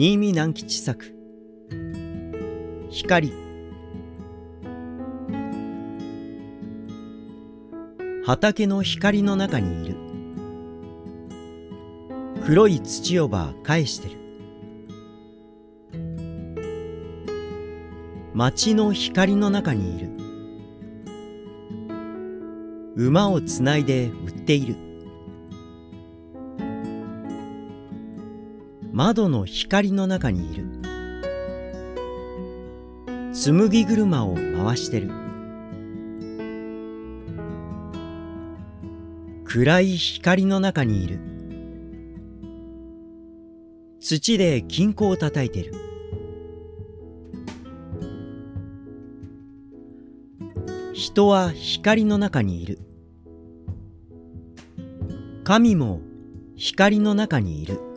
新見南吉作。光。畑の光の中にいる。黒い土をば返してる。街の光の中にいる。馬をつないで売っている。窓の光の中にいる。紡ぎ車を回してる。暗い光の中にいる。土で金庫を叩いてる。人は光の中にいる。神も光の中にいる。